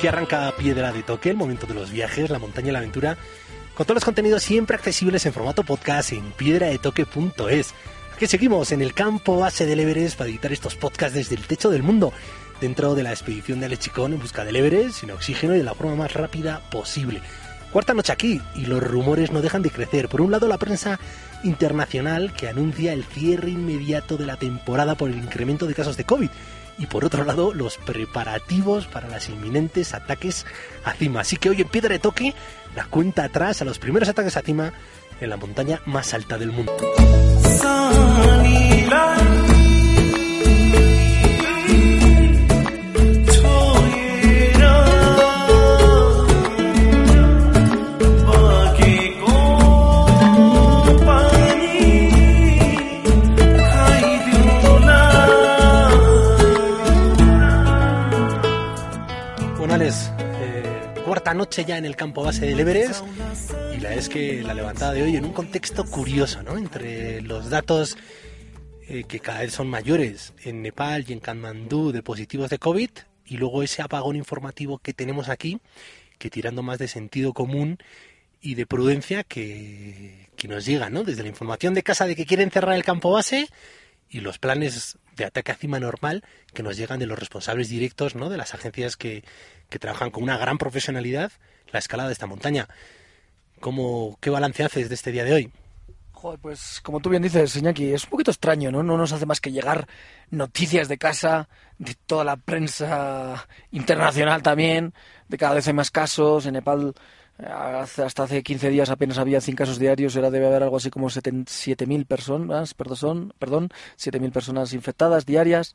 Que arranca Piedra de Toque, el momento de los viajes, la montaña y la aventura, con todos los contenidos siempre accesibles en formato podcast en piedradetoque.es. Aquí seguimos en el campo base del Everest para editar estos podcasts desde el techo del mundo, dentro de la expedición de Alechicón en busca del Everest, sin oxígeno y de la forma más rápida posible. Cuarta noche aquí y los rumores no dejan de crecer. Por un lado, la prensa internacional que anuncia el cierre inmediato de la temporada por el incremento de casos de COVID y por otro lado los preparativos para los inminentes ataques a cima. Así que hoy en Piedra de Toque la cuenta atrás a los primeros ataques a cima en la montaña más alta del mundo. Noche ya en el campo base del Everest y la es que la levantada de hoy en un contexto curioso, ¿no? Entre los datos eh, que cada vez son mayores en Nepal y en Kathmandú de positivos de COVID y luego ese apagón informativo que tenemos aquí, que tirando más de sentido común y de prudencia que, que nos llega, ¿no? Desde la información de casa de que quieren cerrar el campo base y los planes de ataque a cima normal que nos llegan de los responsables directos, ¿no? De las agencias que, que trabajan con una gran profesionalidad la escalada de esta montaña. ¿Cómo, ¿Qué balance haces de este día de hoy? Joder, pues como tú bien dices, Iñaki, es un poquito extraño, ¿no? No nos hace más que llegar noticias de casa, de toda la prensa internacional también, de cada vez hay más casos. En Nepal hasta hace 15 días apenas había 100 casos diarios, ahora debe haber algo así como 7.000 personas, perdón, perdón 7.000 personas infectadas diarias.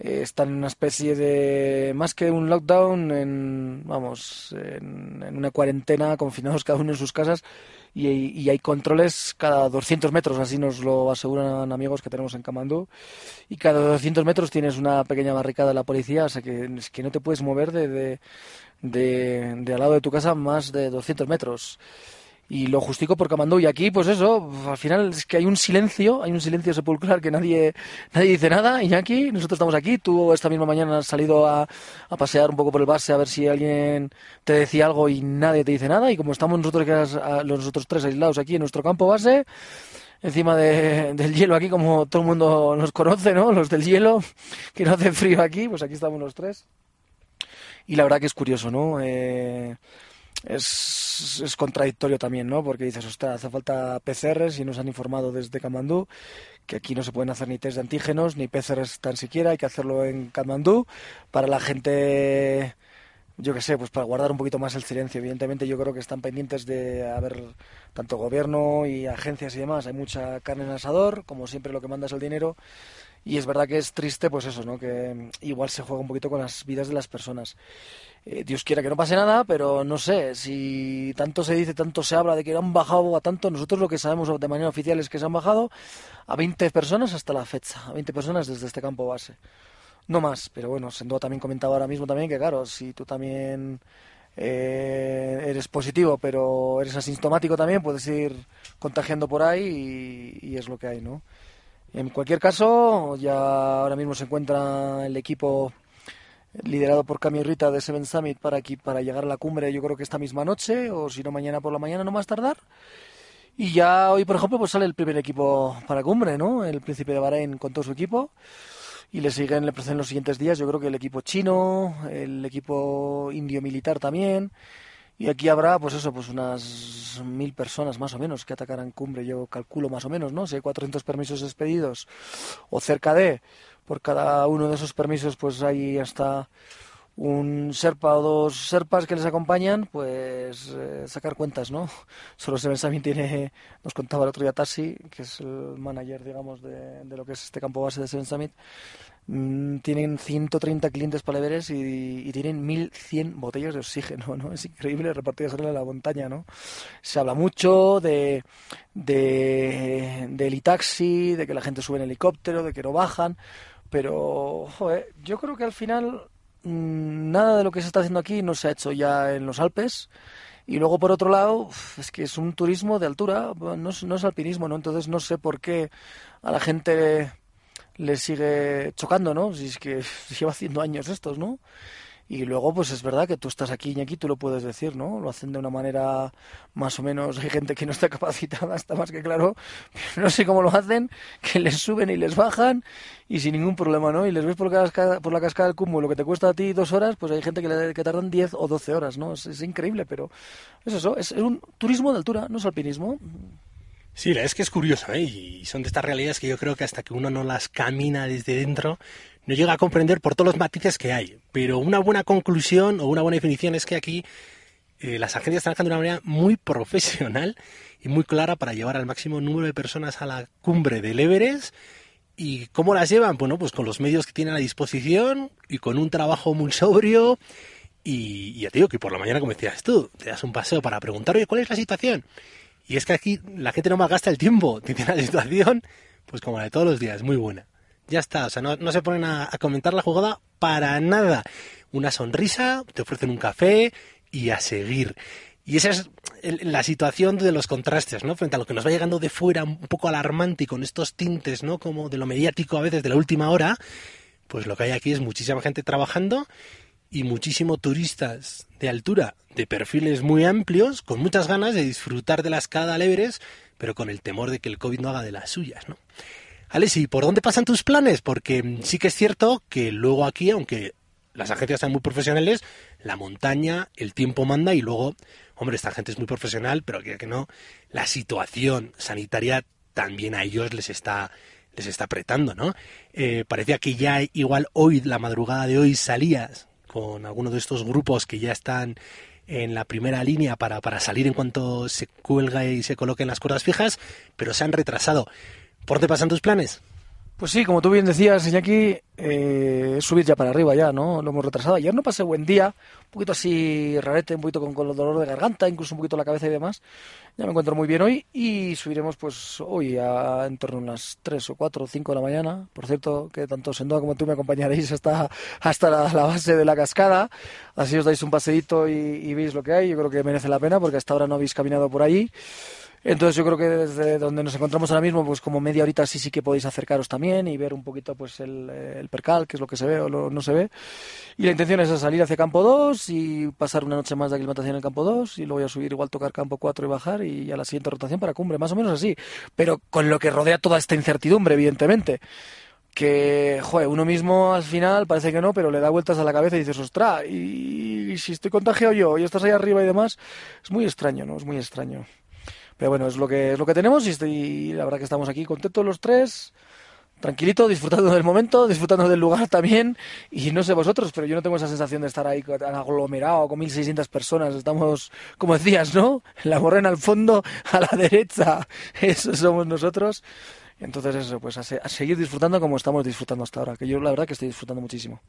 Eh, están en una especie de más que un lockdown en vamos en, una cuarentena confinados cada uno en sus casas y, hay controles cada 200 metros así nos lo aseguran amigos que tenemos en Kamandú y cada 200 metros tienes una pequeña barricada de la policía o sea que, es que no te puedes mover de, de, de, de al lado de tu casa más de 200 metros y lo justico por Camandú. Y aquí, pues eso, al final es que hay un silencio, hay un silencio sepulcral que nadie, nadie dice nada. Aquí, nosotros estamos aquí. Tú esta misma mañana has salido a, a, pasear un poco por el base a ver si alguien te decía algo y nadie te dice nada. Y como estamos nosotros, los nosotros tres aislados aquí en nuestro campo base, encima de, del hielo aquí, como todo el mundo nos conoce, ¿no? Los del hielo, que no hace frío aquí, pues aquí estamos los tres. Y la verdad que es curioso, ¿no? Eh, es, es, contradictorio también, ¿no? Porque dices, ostras, hace falta PCRs y nos han informado desde Kamandú que aquí no se pueden hacer ni test de antígenos ni PCRs tan siquiera, hay que hacerlo en Kamandú para la gente, yo qué sé, pues para guardar un poquito más el silencio. Evidentemente yo creo que están pendientes de haber tanto gobierno y agencias y demás, hay mucha carne en asador, como siempre lo que manda es el dinero. Y es verdad que es triste, pues eso, ¿no? Que igual se juega un poquito con las vidas de las personas. Eh, Dios quiera que no pase nada, pero no sé, si tanto se dice, tanto se habla de que han bajado a tanto, nosotros lo que sabemos de manera oficial es que se han bajado a 20 personas hasta la fecha, a 20 personas desde este campo base. No más, pero bueno, Sendo también comentaba ahora mismo también que claro, si tú también eh, eres positivo, pero eres asintomático también, puedes ir contagiando por ahí y, y es lo que hay, ¿no? En cualquier caso, ya ahora mismo se encuentra el equipo liderado por Cami Rita de Seven Summit para aquí para llegar a la cumbre yo creo que esta misma noche o si no mañana por la mañana no más tardar. Y ya hoy por ejemplo pues sale el primer equipo para cumbre no el príncipe de Bahrein con todo su equipo. Y le siguen le preceden los siguientes días yo creo que el equipo chino el equipo indio militar también. Y aquí habrá pues eso pues unas mil personas más o menos que atacarán cumbre yo calculo más o menos no si hay 400 permisos expedidos o cerca de por cada uno de esos permisos pues hay hasta un serpa o dos serpas que les acompañan, pues eh, sacar cuentas, ¿no? Solo Seven Summit tiene, nos contaba el otro día Tassi, que es el manager, digamos, de, de lo que es este campo base de Seven Summit, mm, tienen 130 clientes para Everest y, y, tienen 1.100 botellas de oxígeno, ¿no? Es increíble repartidas en la montaña, ¿no? Se habla mucho de, de, del e-taxi, de que la gente sube en helicóptero, de que no bajan, pero, yo creo que al final Mm, nada de lo que se está haciendo aquí no se ha hecho ya en los Alpes. Y luego, por otro lado, es que es un turismo de altura, no es, no es alpinismo, ¿no? Entonces no sé por qué a la gente le sigue chocando, ¿no? Si es que lleva haciendo años estos, ¿no? Y luego, pues es verdad que tú estás aquí, y aquí tú lo puedes decir, ¿no? Lo hacen de una manera más o menos. Hay gente que no está capacitada, está más que claro. No sé cómo lo hacen, que les suben y les bajan y sin ningún problema, ¿no? Y les ves por la cascada, por la cascada del cúmulo lo que te cuesta a ti dos horas, pues hay gente que, le, que tardan 10 o 12 horas, ¿no? Es, increíble, pero es eso, es, es un turismo de altura, no es alpinismo. Sí, la es que es curioso, ¿eh? Y son de estas realidades que yo creo que hasta que uno no las camina desde dentro, no llega a comprender por todos los matices que hay. Pero una buena conclusión o una buena definición es que aquí eh, las agencias trabajan de una manera muy profesional y muy clara para llevar al máximo número de personas a la cumbre del Everest. ¿Y cómo las llevan? Bueno, pues con los medios que tienen a disposición y con un trabajo muy sobrio. Y, y ya te digo que por la mañana, como decías tú, te das un paseo para preguntar, oye, ¿cuál es la situación? Y es que aquí la gente no malgasta el tiempo, tiene la situación, pues como la de todos los días, muy buena. Ya está, o sea, no, se ponen a, comentar la jugada para nada. Una sonrisa, te ofrecen un café y a seguir. Y esa es la situación de los contrastes, ¿no? Frente a lo que nos va llegando de fuera un poco alarmante y con estos tintes, ¿no? Como de lo mediático a veces de la última hora, pues lo que hay aquí es muchísima gente trabajando y muchísimos turistas de altura, de perfiles muy amplios, con muchas ganas de disfrutar de la escada al Everest, pero con el temor de que el COVID no haga de las suyas, ¿no? Alex, ¿y por dónde pasan tus planes? Porque sí que es cierto que luego aquí, aunque las agencias están muy profesionales, la montaña, el tiempo manda y luego, hombre, esta gente es muy profesional, pero que, que no, la situación sanitaria también a ellos les está les está apretando, ¿no? Eh, parecía que ya igual hoy, la madrugada de hoy, salías con alguno de estos grupos que ya están en la primera línea para, para salir en cuanto se cuelga y se coloquen las cuerdas fijas, pero se han retrasado. ¿Por dónde pasan tus planes? Pues sí, como tú bien decías, Iñaki, eh, subir ya para arriba ya, ¿no? Lo hemos retrasado. Ayer no pasé buen día, un poquito así rarete, un poquito con, con dolor de garganta, incluso un poquito la cabeza y demás. Ya me encuentro muy bien hoy y subiremos pues hoy a en torno a unas 3 o 4 o 5 de la mañana. Por cierto, que tanto Sendoa como tú me acompañaréis hasta, hasta la, base de la cascada. Así os dais un paseíto y, y veis lo que hay. Yo creo que merece la pena porque hasta ahora no habéis caminado por ahí. Entonces yo creo que desde donde nos encontramos ahora mismo, pues como media horita sí sí que podéis acercaros también y ver un poquito pues el, el percal, que es lo que se ve o no se ve. Y la intención es salir hacia campo 2 y pasar una noche más de aclimatación en campo 2 y luego a subir igual tocar campo 4 y bajar y a la siguiente rotación para cumbre, más o menos así. Pero con lo que rodea toda esta incertidumbre, evidentemente que, joder, uno mismo al final parece que no, pero le da vueltas a la cabeza y dices, ostras, y, y si estoy contagiado yo y estás ahí arriba y demás, es muy extraño, ¿no? Es muy extraño. Pero bueno, es lo que, es lo que tenemos y, estoy, la verdad que estamos aquí contentos los tres tranquilito, disfrutando del momento, disfrutando del lugar también. Y no sé vosotros, pero yo no tengo esa sensación de estar ahí aglomerado con 1.600 personas. Estamos, como decías, ¿no? La morena al fondo, a la derecha. Eso somos nosotros. Entonces eso, pues a seguir disfrutando como estamos disfrutando hasta ahora. Que yo la verdad que estoy disfrutando muchísimo.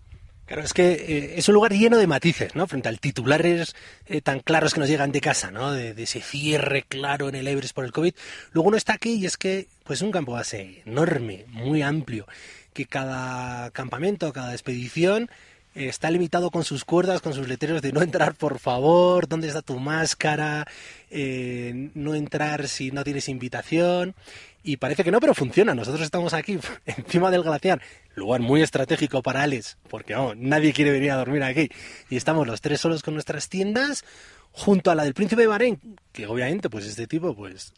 Claro, es que eh, es un lugar lleno de matices, ¿no? Frente al titulares eh, tan claros que nos llegan de casa, ¿no? De, ese cierre claro en el Everest por el COVID. Luego uno está aquí y es que, pues, un campo base enorme, muy amplio, que cada campamento, cada expedición eh, está limitado con sus cuerdas, con sus letreros de no entrar, por favor, dónde está tu máscara, no entrar si no tienes invitación. Y parece que no, pero funciona. Nosotros estamos aquí encima del glaciar, lugar muy estratégico para Alex, porque nadie quiere venir a dormir aquí. Y estamos los tres solos con nuestras tiendas, junto a la del Príncipe de Bahrein, que obviamente, pues este tipo, pues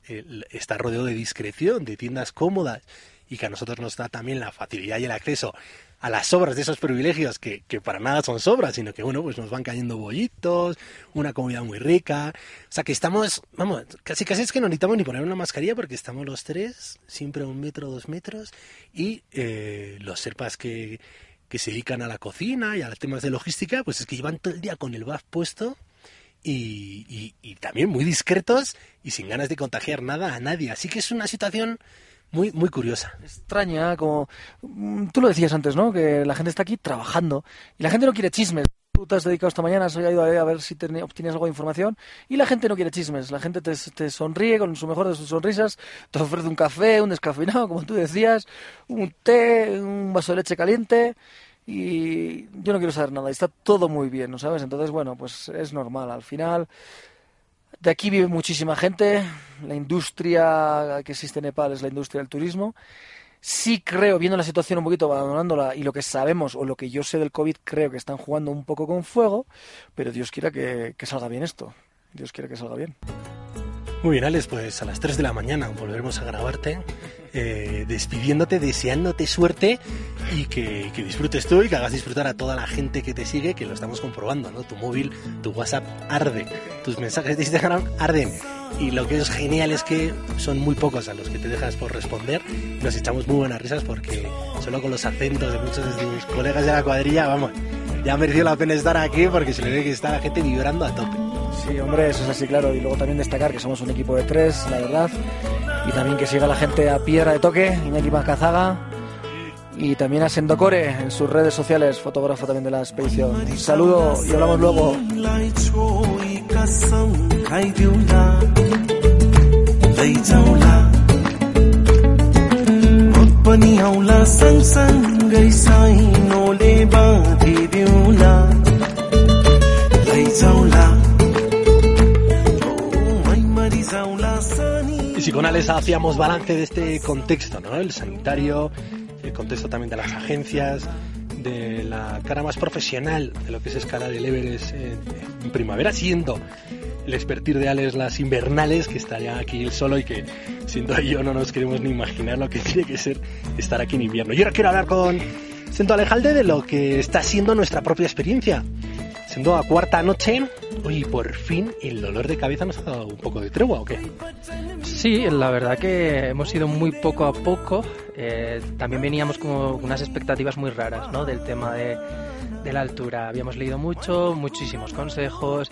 está rodeado de discreción, de tiendas cómodas, y que a nosotros nos da también la facilidad y el acceso a las sobras de esos privilegios que, que, para nada son sobras, sino que bueno, pues nos van cayendo bollitos, una comida muy rica. O sea que estamos, vamos, casi casi es que no necesitamos ni poner una mascarilla porque estamos los tres, siempre a un metro, dos metros, y eh, los serpas que, que se dedican a la cocina y a los temas de logística, pues es que llevan todo el día con el buff puesto y, y, y también muy discretos y sin ganas de contagiar nada a nadie. Así que es una situación muy, muy curiosa. Extraña, como mm, tú lo decías antes, ¿no? Que la gente está aquí trabajando y la gente no quiere chismes. Tú te has dedicado esta mañana, has ido a ver si ten- obtienes algo de información y la gente no quiere chismes. La gente te, te sonríe con su mejor de sus sonrisas, te ofrece un café, un descafeinado, como tú decías, un té, un vaso de leche caliente y yo no quiero saber nada. Está todo muy bien, ¿no sabes? Entonces, bueno, pues es normal. Al final, de aquí vive muchísima gente. La industria que existe en Nepal es la industria del turismo. Sí creo, viendo la situación un poquito, abandonándola y lo que sabemos o lo que yo sé del COVID, creo que están jugando un poco con fuego, pero Dios quiera que, que salga bien esto. Dios quiera que salga bien. Muy bien, Alex, pues a las 3 de la mañana volveremos a grabarte, eh, despidiéndote, deseándote suerte y que, que disfrutes tú y que hagas disfrutar a toda la gente que te sigue, que lo estamos comprobando, ¿no? Tu móvil, tu WhatsApp arde, tus mensajes de Instagram arden. Y lo que es genial es que son muy pocos a los que te dejas por responder. Nos echamos muy buenas risas porque solo con los acentos de muchos de tus colegas de la cuadrilla, vamos, ya ha merecido la pena estar aquí porque se le ve que está la gente vibrando a tope. Sí, hombre, eso es así, claro. Y luego también destacar que somos un equipo de tres, la verdad. Y también que siga la gente a piedra de toque, Iñaki Macazaga. Y también a Sendocore en sus redes sociales, fotógrafo también de la expedición. Un saludo y hablamos luego. लाई छोई कसम खाइदिउँला लैजाउँला म पनि आउला सँगसँगै साइनोले बाँधिदिउँला Alex hacíamos balance de este contexto, ¿no? El sanitario, el contexto también de las agencias, de la cara más profesional de lo que es escalar el Everest en, en primavera, siendo el expertir de Alex las invernales, que está ya aquí él solo y que siendo yo no nos queremos ni imaginar lo que tiene que ser estar aquí en invierno. Yo ahora quiero hablar con Sento Alejalde de lo que está siendo nuestra propia experiencia. Siendo a cuarta noche, oye, por fin el dolor de cabeza nos ha dado un poco de tregua, ¿o qué? Sí, la verdad que hemos ido muy poco a poco. Eh, también veníamos con unas expectativas muy raras, ¿no? Del tema de, de la altura. Habíamos leído mucho, muchísimos consejos,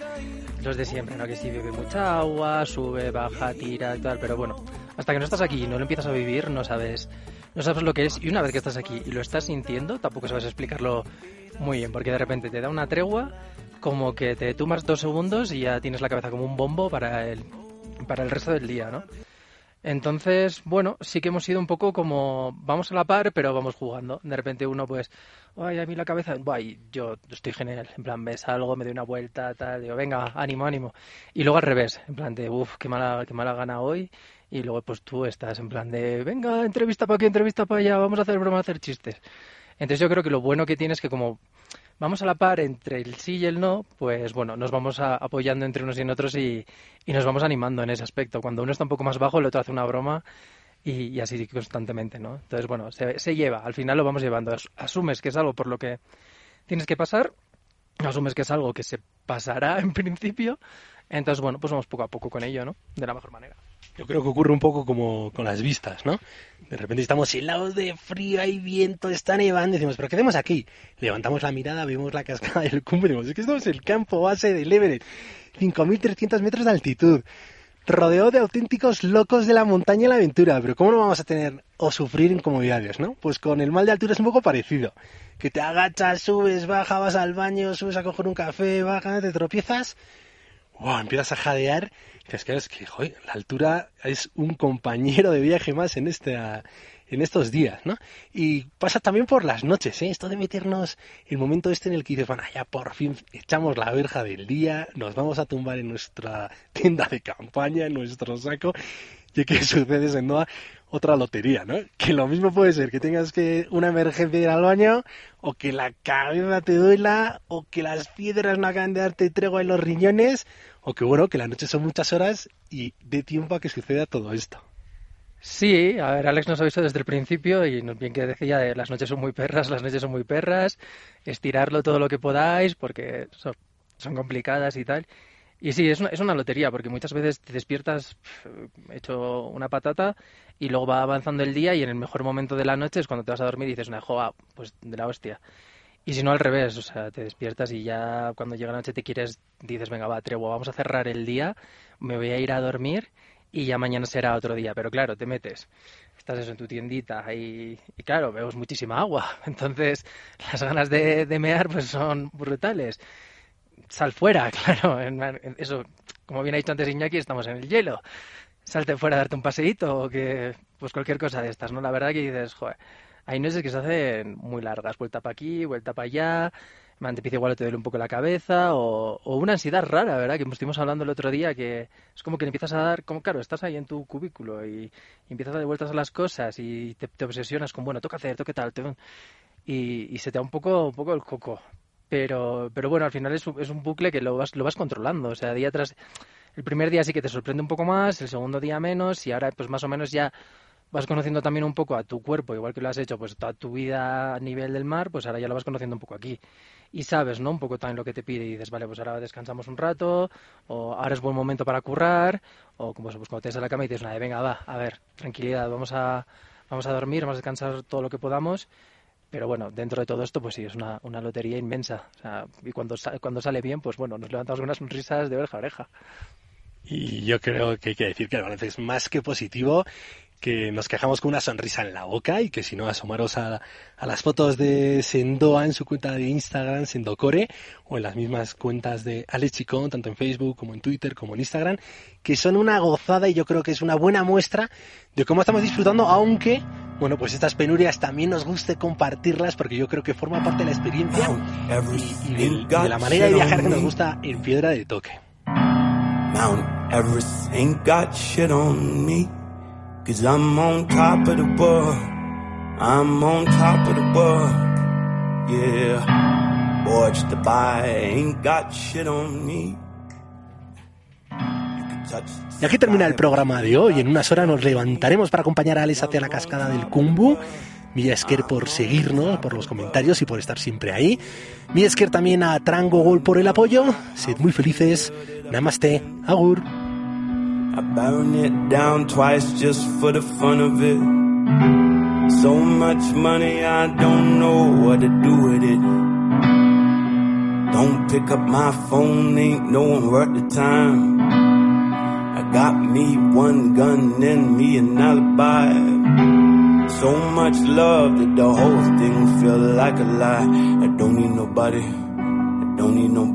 los de siempre, ¿no? Que si bebe mucha agua, sube, baja, tira y tal. Pero bueno, hasta que no estás aquí y no lo empiezas a vivir, no sabes, no sabes lo que es. Y una vez que estás aquí y lo estás sintiendo, tampoco sabes explicarlo muy bien, porque de repente te da una tregua, como que te tumbas dos segundos y ya tienes la cabeza como un bombo para el, para el resto del día, ¿no? Entonces, bueno, sí que hemos sido un poco como vamos a la par, pero vamos jugando. De repente uno, pues, ay, a mí la cabeza, guay, yo estoy genial. En plan, ves algo, me doy una vuelta, tal, digo, venga, ánimo, ánimo. Y luego al revés, en plan de, uff, qué mala, qué mala gana hoy. Y luego, pues tú estás en plan de, venga, entrevista para aquí, entrevista para allá, vamos a hacer broma, a hacer chistes. Entonces yo creo que lo bueno que tiene es que como vamos a la par entre el sí y el no, pues bueno, nos vamos a- apoyando entre unos y en otros y, nos vamos animando en ese aspecto. Cuando uno está un poco más bajo, el otro hace una broma y, así constantemente, ¿no? Entonces, bueno, se, se lleva, al final lo vamos llevando. As- Asumes que es algo por lo que tienes que pasar, asumes que es algo que se pasará en principio, entonces, bueno, pues vamos poco a poco con ello, ¿no? De la mejor manera. Yo creo que ocurre un poco como con las vistas, ¿no? De repente estamos helados de frío, hay viento, está nevando, decimos, ¿pero qué hacemos aquí? Levantamos la mirada, vemos la cascada del cumbre, decimos, es que estamos en el campo base del Everest, 5.300 metros de altitud, rodeado de auténticos locos de la montaña y la aventura, pero ¿cómo no vamos a tener o sufrir incomodidades, no? Pues con el mal de altura es un poco parecido, que te agachas, subes, bajas, vas al baño, subes a coger un café, bajas, te tropiezas, wow, empiezas a jadear. y dices, es que joder, la altura es un compañero de viaje más en esta en estos días, ¿no? Y pasa también por las noches, ¿eh? Esto de meternos el momento este en el que dices, bueno, ya por fin echamos la verja del día, nos vamos a tumbar en nuestra tienda de campaña, en nuestro saco, y que sucede en Noa otra lotería, ¿no? Que lo mismo puede ser que tengas que una emergencia ir al baño, o que la cabeza te duela, o que las piedras no acaban de darte tregua en los riñones, o que bueno, que la noche son muchas horas y dé tiempo a que suceda todo esto. Sí, a ver, Alex nos avisó desde el principio y nos bien que decía de las noches son muy perras, las noches son muy perras, estirarlo todo lo que podáis porque son complicadas y tal. Y sí, es una, es una lotería, porque muchas veces te despiertas hecho una patata y luego va avanzando el día y en el mejor momento de la noche es cuando te vas a dormir y dices, una joa, pues de la hostia. Y si no, al revés, o sea, te despiertas y ya cuando llega la noche te quieres, dices, venga, va, tregua, vamos a cerrar el día, me voy a ir a dormir y ya mañana será otro día. Pero claro, te metes, estás eso en tu tiendita y, y claro, bebes muchísima agua. Entonces, las ganas de, de mear pues son brutales. Sal fuera, claro, en- en- eso, como bien ha dicho antes Iñaki, estamos en el hielo. Salte fuera a darte un paseíto o que, pues cualquier cosa de estas, ¿no? La verdad que dices, joder, hay noches que se hacen muy largas, vuelta para aquí, vuelta para allá, me empieza igual te duele un poco la cabeza o, o una ansiedad rara, ¿verdad? Que estuvimos hablando el otro día, que es como que le empiezas a dar, como claro, estás ahí en tu cubículo y, empiezas a dar vueltas a las cosas y te, obsesionas con, bueno, toca hacer, toca tal, te- y, y se te da un poco, un poco el coco. Pero, pero bueno, al final es, es un bucle que lo vas, lo vas controlando, o sea, día tras... El primer día sí que te sorprende un poco más, el segundo día menos y ahora pues más o menos ya vas conociendo también un poco a tu cuerpo, igual que lo has hecho pues toda tu vida a nivel del mar, pues ahora ya lo vas conociendo un poco aquí. Y sabes, ¿no? Un poco también lo que te pide y dices, vale, pues ahora descansamos un rato, o ahora es buen momento para currar, o como pues cuando te a la cama y dices, nada, venga, va, a ver, tranquilidad, vamos a, vamos a dormir, vamos a descansar todo lo que podamos. Pero bueno, dentro de todo esto, pues sí, es una, una lotería inmensa. O sea, y cuando, cuando sale bien, pues bueno, nos levantamos con unas sonrisas de oreja a oreja. Y yo creo que hay que decir que el balance es más que positivo, que nos quejamos con una sonrisa en la boca y que si no, asomaros a, a las fotos de Sendoa en su cuenta de Instagram, Sendocore, o en las mismas cuentas de Alex Chicón, tanto en Facebook como en Twitter como en Instagram, que son una gozada y yo creo que es una buena muestra de cómo estamos disfrutando, aunque, bueno, pues estas penurias también nos guste compartirlas porque yo creo que forma parte de la experiencia y, y y de la manera de viajar que nos gusta en Piedra de Toque. Mount Everest ain't got shit on me. Cause I'm on top of the world. I'm on top of the world. Yeah. Borge Dubai ain't got shit on me. Y aquí termina el programa de hoy. En unas horas nos levantaremos para acompañar a Alex hacia la cascada del Kumbu. Milla Esker por seguirnos, por los comentarios y por estar siempre ahí. Milla Esker también a Trango Gol por el apoyo. Sed muy felices. Namaste. Agur. I burn it down twice just for the fun of it. So much money, I don't know what to do with it. Don't pick up my phone, ain't no one worth the time. I got me one gun and me an alibi. So much love that the whole thing feel like a lie. I don't need nobody. I don't need nobody.